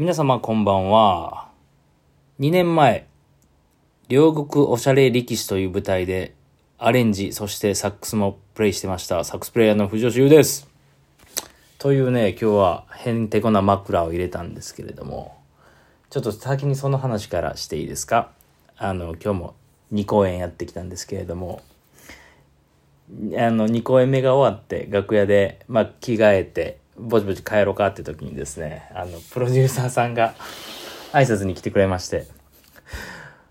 皆様こんばんは。2年前、両国おしゃれ力士という舞台でアレンジ、そしてサックスもプレイしてました。サックスプレイヤーの藤吉優です。というね、今日はへんてこな枕を入れたんですけれども、ちょっと先にその話からしていいですか？あの、今日も2公演やってきたんですけれども、あの、2公演目が終わって、楽屋で、まあ、着替えて、ぼちぼち帰ろうかって時にですね、あの、プロデューサーさんが挨拶に来てくれまして、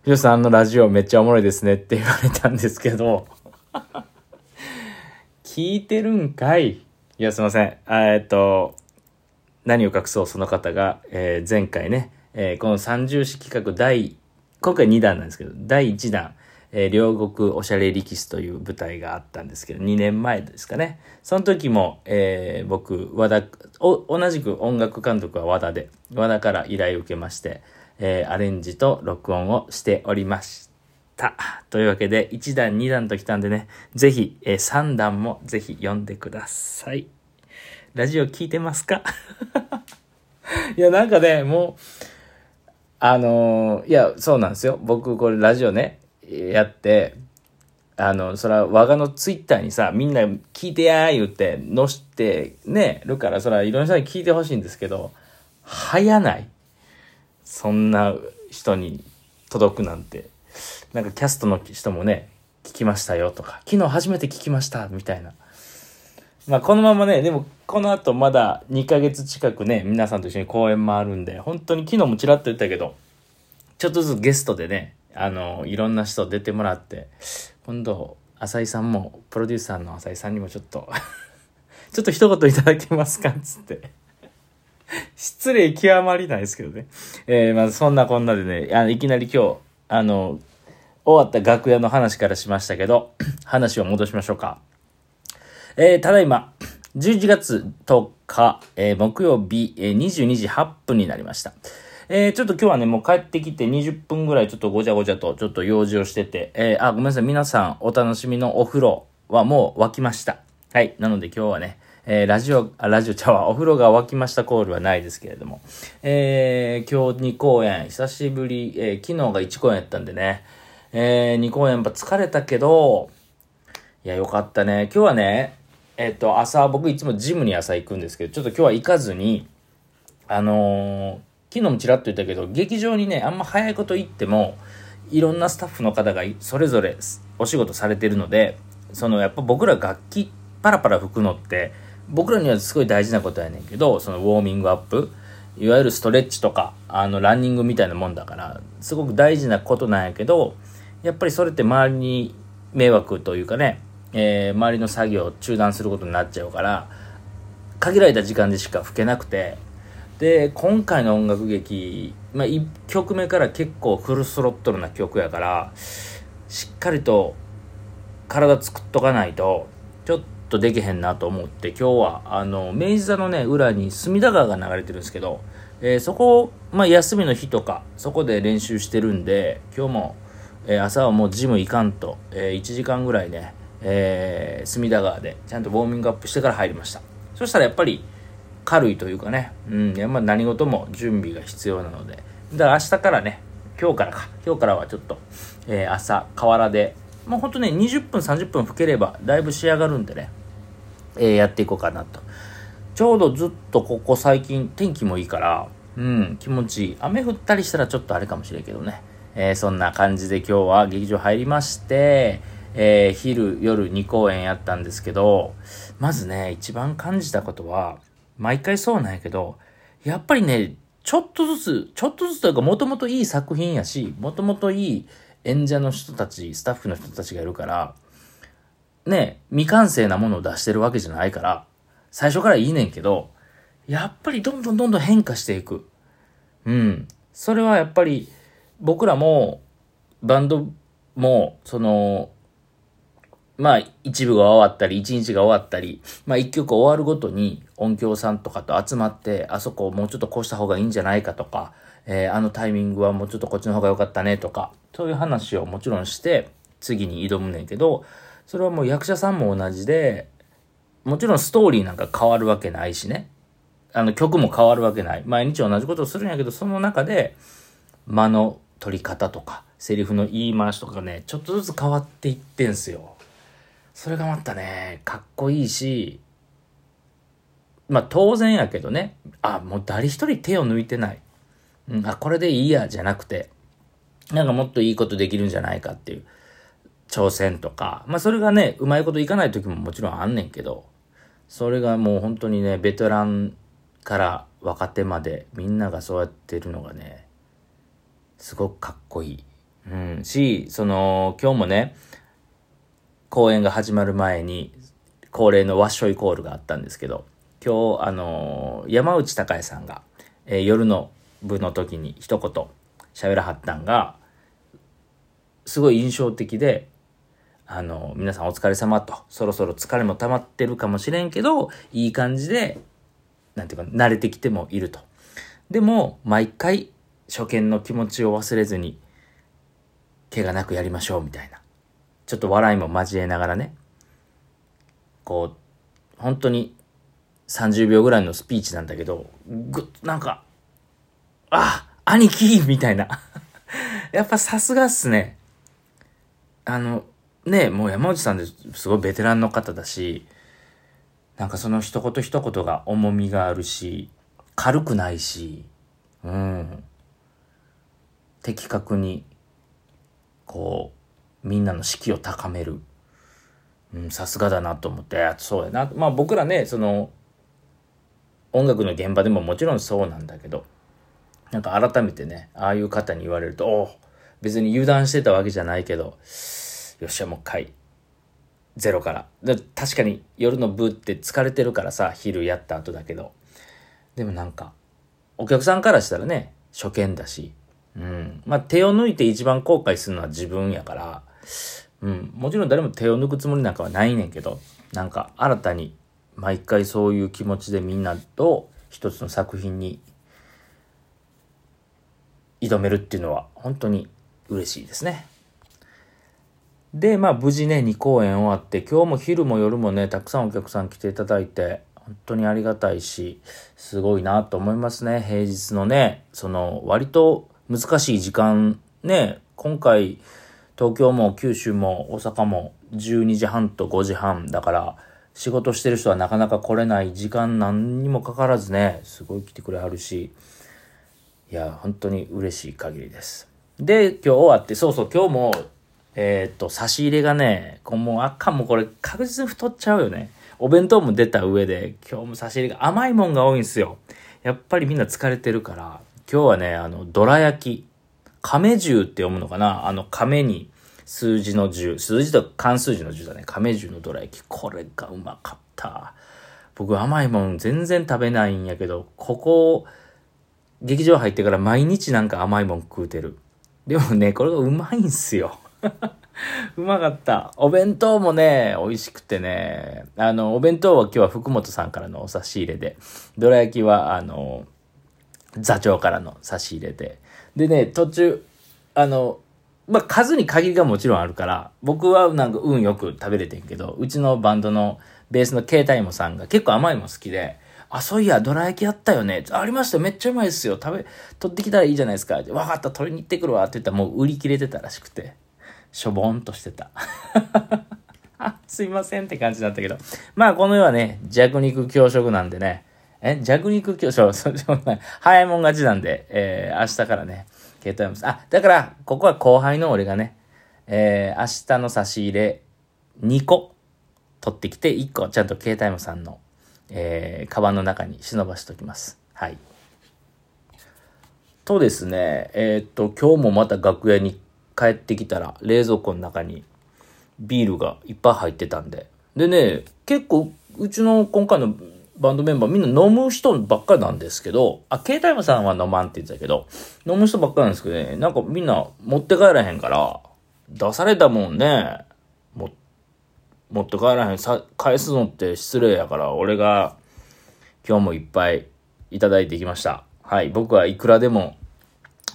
ひろさん、のラジオめっちゃおもろいですねって言われたんですけど、聞いてるんかいいや、すいません。えっと、何を隠そう、その方が、えー前回ね、えーこの三重視企画第、今回2弾なんですけど、第1弾、えー両国おしゃれ力士という舞台があったんですけど、2年前ですかね。その時も、えー僕、和田、同じく音楽監督は和田で、和田から依頼を受けまして、えーアレンジと録音をしておりました。というわけで、1弾、2弾と来たんでね、ぜひ、えー3弾もぜひ読んでください。ラジオ聞いてますか？いや、なんかね、もう、あのーいや、そうなんですよ。僕、これラジオね、やって、あの、そら、我がのツイッターにさ、みんな聞いてやー言って、載してね、るから、そら、いろんな人に聞いてほしいんですけど、早ない。そんな人に届くなんて。なんかキャストの人もね、聞きましたよとか、昨日初めて聞きました、みたいな。まあこのままね、でもこの後まだ2ヶ月近くね、皆さんと一緒に公演もあるんで、本当に昨日もちらっと言ったけど、ちょっとずつゲストでね、あの、いろんな人出てもらって、今度、浅井さんも、プロデューサーの浅井さんにもちょっと、ちょっと一言いただけますか？つって。失礼極まりないですけどね。えー、まあそんなこんなでね、あのいきなり今日、あの、終わった楽屋の話からしましたけど、話を戻しましょうか。えーただいま、11月10日、えー木曜日、えー22時8分になりました。えーちょっと今日はね、もう帰ってきて20分ぐらいちょっとごちゃごちゃとちょっと用事をしてて、えーあ、ごめんなさい、皆さんお楽しみのお風呂はもう沸きました。はい。なので今日はね、えーラジオ、あ、ラジオちゃわ、お風呂が沸きましたコールはないですけれども、えー今日2公演、久しぶり、えー昨日が1公演やったんでね、え2公演やっぱ疲れたけど、いや、よかったね。今日はね、えっと、朝、僕いつもジムに朝行くんですけど、ちょっと今日は行かずに、あの昨日もちらっと言ったけど、劇場にね、あんま早いこと行っても、いろんなスタッフの方がそれぞれお仕事されてるので、そのやっぱ僕ら楽器パラパラ吹くのって、僕らにはすごい大事なことやねんけど、そのウォーミングアップ、いわゆるストレッチとか、あの、ランニングみたいなもんだから、すごく大事なことなんやけど、やっぱりそれって周りに迷惑というかね、えー周りの作業を中断することになっちゃうから、限られた時間でしか吹けなくて、で、今回の音楽劇、まあ、1曲目から結構フルスロットルな曲やから、しっかりと体作っとかないと、ちょっとできへんなと思って、今日は、あの、明治座のね、裏に隅田川が流れてるんですけど、えーそこ、まあ、休みの日とか、そこで練習してるんで、今日も、えー朝はもうジム行かんと、え1時間ぐらいね、えー隅田川でちゃんとウォーミングアップしてから入りました。そしたらやっぱり軽いというかね、うん、やっぱ何事も準備が必要なので、だから明日からね、今日からか、今日からはちょっと、えー朝、河原で、もうほんとね、20分、30分吹ければ、だいぶ仕上がるんでね、えーやっていこうかなと。ちょうどずっとここ最近天気もいいから、うん、気持ちいい。雨降ったりしたらちょっとあれかもしれんけどね。えーそんな感じで今日は劇場入りまして、えー昼、夜2公演やったんですけど、まずね、一番感じたことは、毎回そうなんやけど、やっぱりね、ちょっとずつ、ちょっとずつというか、もともといい作品やし、もともといい演者の人たち、スタッフの人たちがいるから、ね、未完成なものを出してるわけじゃないから、最初からいいねんけど、やっぱりどんどんどんどん変化していく。うん。それはやっぱり、僕らも、バンドも、その、まあ、一部が終わったり、一日が終わったり、まあ、一曲終わるごとに音響さんとかと集まって、あそこをもうちょっとこうした方がいいんじゃないかとか、えーあのタイミングはもうちょっとこっちの方が良かったねとか、そういう話をもちろんして、次に挑むねんけど、それはもう役者さんも同じで、もちろんストーリーなんか変わるわけないしね。あの曲も変わるわけない。毎日同じことをするんやけど、その中で間の取り方とか、セリフの言い回しとかね、ちょっとずつ変わっていってんすよ。それがまたね、かっこいいし、まあ当然やけどね、あ、もう誰一人手を抜いてない。うん、あ、これでいいや、じゃなくて、なんかもっといいことできるんじゃないかっていう。挑戦とか、まあそれがね、うまいこといかない時ももちろんあんねんけど、それがもう本当にね、ベテランから若手までみんながそうやってるのがね、すごくかっこいい。うん、し、その、今日もね、公演が始まる前に、恒例のワッショイコールがあったんですけど、今日、あのー、山内隆也さんが、えー、夜の部の時に一言喋らはったんが、すごい印象的で、あのー、皆さんお疲れ様と、そろそろ疲れも溜まってるかもしれんけど、いい感じで、なんていうか、慣れてきてもいると。でも、毎回、初見の気持ちを忘れずに、怪我なくやりましょう、みたいな。ちょっと笑いも交えながらね、こう、本当に30秒ぐらいのスピーチなんだけど、ぐっ、なんか、あ兄貴みたいな。やっぱさすがっすね。あの、ねもう山内さんですごいベテランの方だし、なんかその一言一言が重みがあるし、軽くないし、うん。的確に、こう、みんなの士気を高める。うん、さすがだなと思って、そうやな。まあ僕らね、その、音楽の現場でももちろんそうなんだけど、なんか改めてね、ああいう方に言われると、お別に油断してたわけじゃないけど、よっしゃ、もう一回、ゼロから。で確かに夜の部って疲れてるからさ、昼やった後だけど。でもなんか、お客さんからしたらね、初見だし、うん。まあ手を抜いて一番後悔するのは自分やから、うん。もちろん誰も手を抜くつもりなんかはないねんけど、なんか新たに毎回そういう気持ちでみんなと一つの作品に挑めるっていうのは本当に嬉しいですね。で、まあ無事ね、2公演終わって、今日も昼も夜もね、たくさんお客さん来ていただいて、本当にありがたいし、すごいなと思いますね。平日のね、その割と難しい時間、ね、今回、東京も九州も大阪も12時半と5時半だから、仕事してる人はなかなか来れない時間何にもかからずね、すごい来てくれはるし、いや、本当に嬉しい限りです。で、今日終わって、そうそう、今日も、えー、っと、差し入れがね、こもうあかんもこれ確実に太っちゃうよね。お弁当も出た上で、今日も差し入れが甘いもんが多いんですよ。やっぱりみんな疲れてるから、今日はね、あの、どら焼き。亀十って読むのかな？あの、亀に、数字の10、数字と漢数字の10だね。亀十のどら焼き。これがうまかった。僕甘いもん全然食べないんやけど、ここ、劇場入ってから毎日なんか甘いもん食うてる。でもね、これがうまいんすよ。うまかった。お弁当もね、美味しくてね。あの、お弁当は今日は福本さんからのお差し入れで、どら焼きは、あの、座長からの差し入れで。でね、途中、あの、まあ、数に限りがもちろんあるから、僕はなんか運よく食べれてんけど、うちのバンドのベースのケイタイモさんが結構甘いも好きで、あ、そういや、どら焼きやったよね。ありましためっちゃうまいですよ。食べ、取ってきたらいいじゃないですか。わかった、取りに行ってくるわ。って言ったらもう売り切れてたらしくて、しょぼんとしてた。あ、すいませんって感じだったけど。まあ、この世はね、弱肉強食なんでね。え、弱肉強食、そ早いもん勝ちなんで、えー、明日からね、携帯も、あ、だから、ここは後輩の俺がね、えー、明日の差し入れ2個取ってきて、1個ちゃんと携帯もさんの、えー、カバンの中に忍ばしときます。はい。とですね、えー、っと、今日もまた楽屋に帰ってきたら、冷蔵庫の中にビールがいっぱい入ってたんで。でね、結構、うちの今回のバンドメンバーみんな飲む人ばっかりなんですけど、あ、携帯もさんは飲まんって言ってたけど、飲む人ばっかりなんですけどね、なんかみんな持って帰らへんから、出されたもんね、も、持って帰らへん、さ、返すのって失礼やから、俺が今日もいっぱいいただいてきました。はい、僕はいくらでも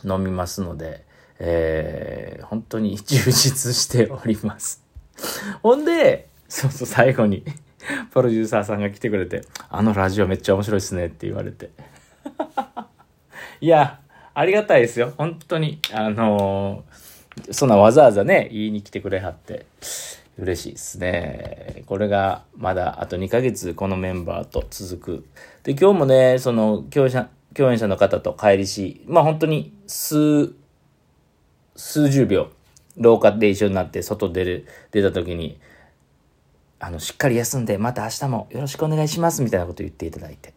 飲みますので、えー、本当に充実しております。ほんで、そうそう、最後にプロデューサーさんが来てくれて、あのラジオめっちゃ面白いっすねって言われて。いや、ありがたいですよ。本当に。あのー、そんなわざわざね、言いに来てくれはって。嬉しいですね。これがまだあと2ヶ月このメンバーと続く。で、今日もね、その共演者、共演者の方と帰りし、まあ本当に数、数十秒、廊下で一緒になって外出る、出た時に、あの、しっかり休んで、また明日もよろしくお願いしますみたいなこと言っていただいて。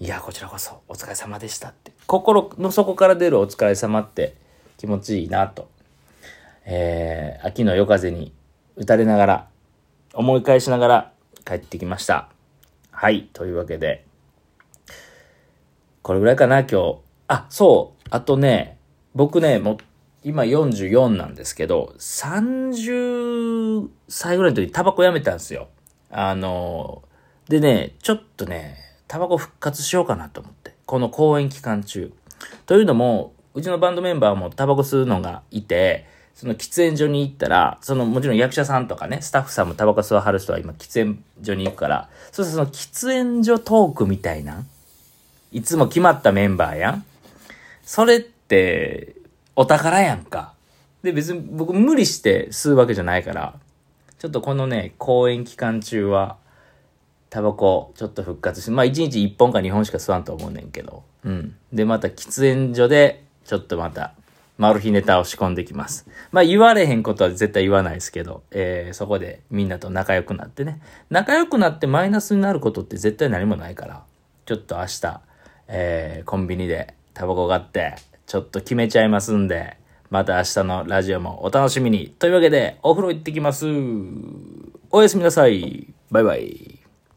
いや、こちらこそお疲れ様でしたって。心の底から出るお疲れ様って気持ちいいなと。えー、秋の夜風に打たれながら、思い返しながら帰ってきました。はい。というわけで、これぐらいかな、今日。あ、そう。あとね、僕ね、もう、今44なんですけど、30歳ぐらいの時タバコやめたんですよ。あの、でね、ちょっとね、タバコ復活しようかなと思って。この公演期間中。というのも、うちのバンドメンバーもタバコ吸うのがいて、その喫煙所に行ったら、そのもちろん役者さんとかね、スタッフさんもタバコ吸わはる人は今喫煙所に行くから、そうするとその喫煙所トークみたいな、いつも決まったメンバーやん。それって、お宝やんか。で、別に僕無理して吸うわけじゃないから、ちょっとこのね、公演期間中は、タバコちょっと復活して、まあ1日1本か2本しか吸わんと思うねんけど、うん。で、また喫煙所で、ちょっとまたマル秘ネタを仕込んできます。まあ言われへんことは絶対言わないですけど、えー、そこでみんなと仲良くなってね。仲良くなってマイナスになることって絶対何もないから、ちょっと明日、えー、コンビニでタバコ買って、ちょっと決めちゃいますんで、また明日のラジオもお楽しみに。というわけで、お風呂行ってきます。おやすみなさい。バイバイ。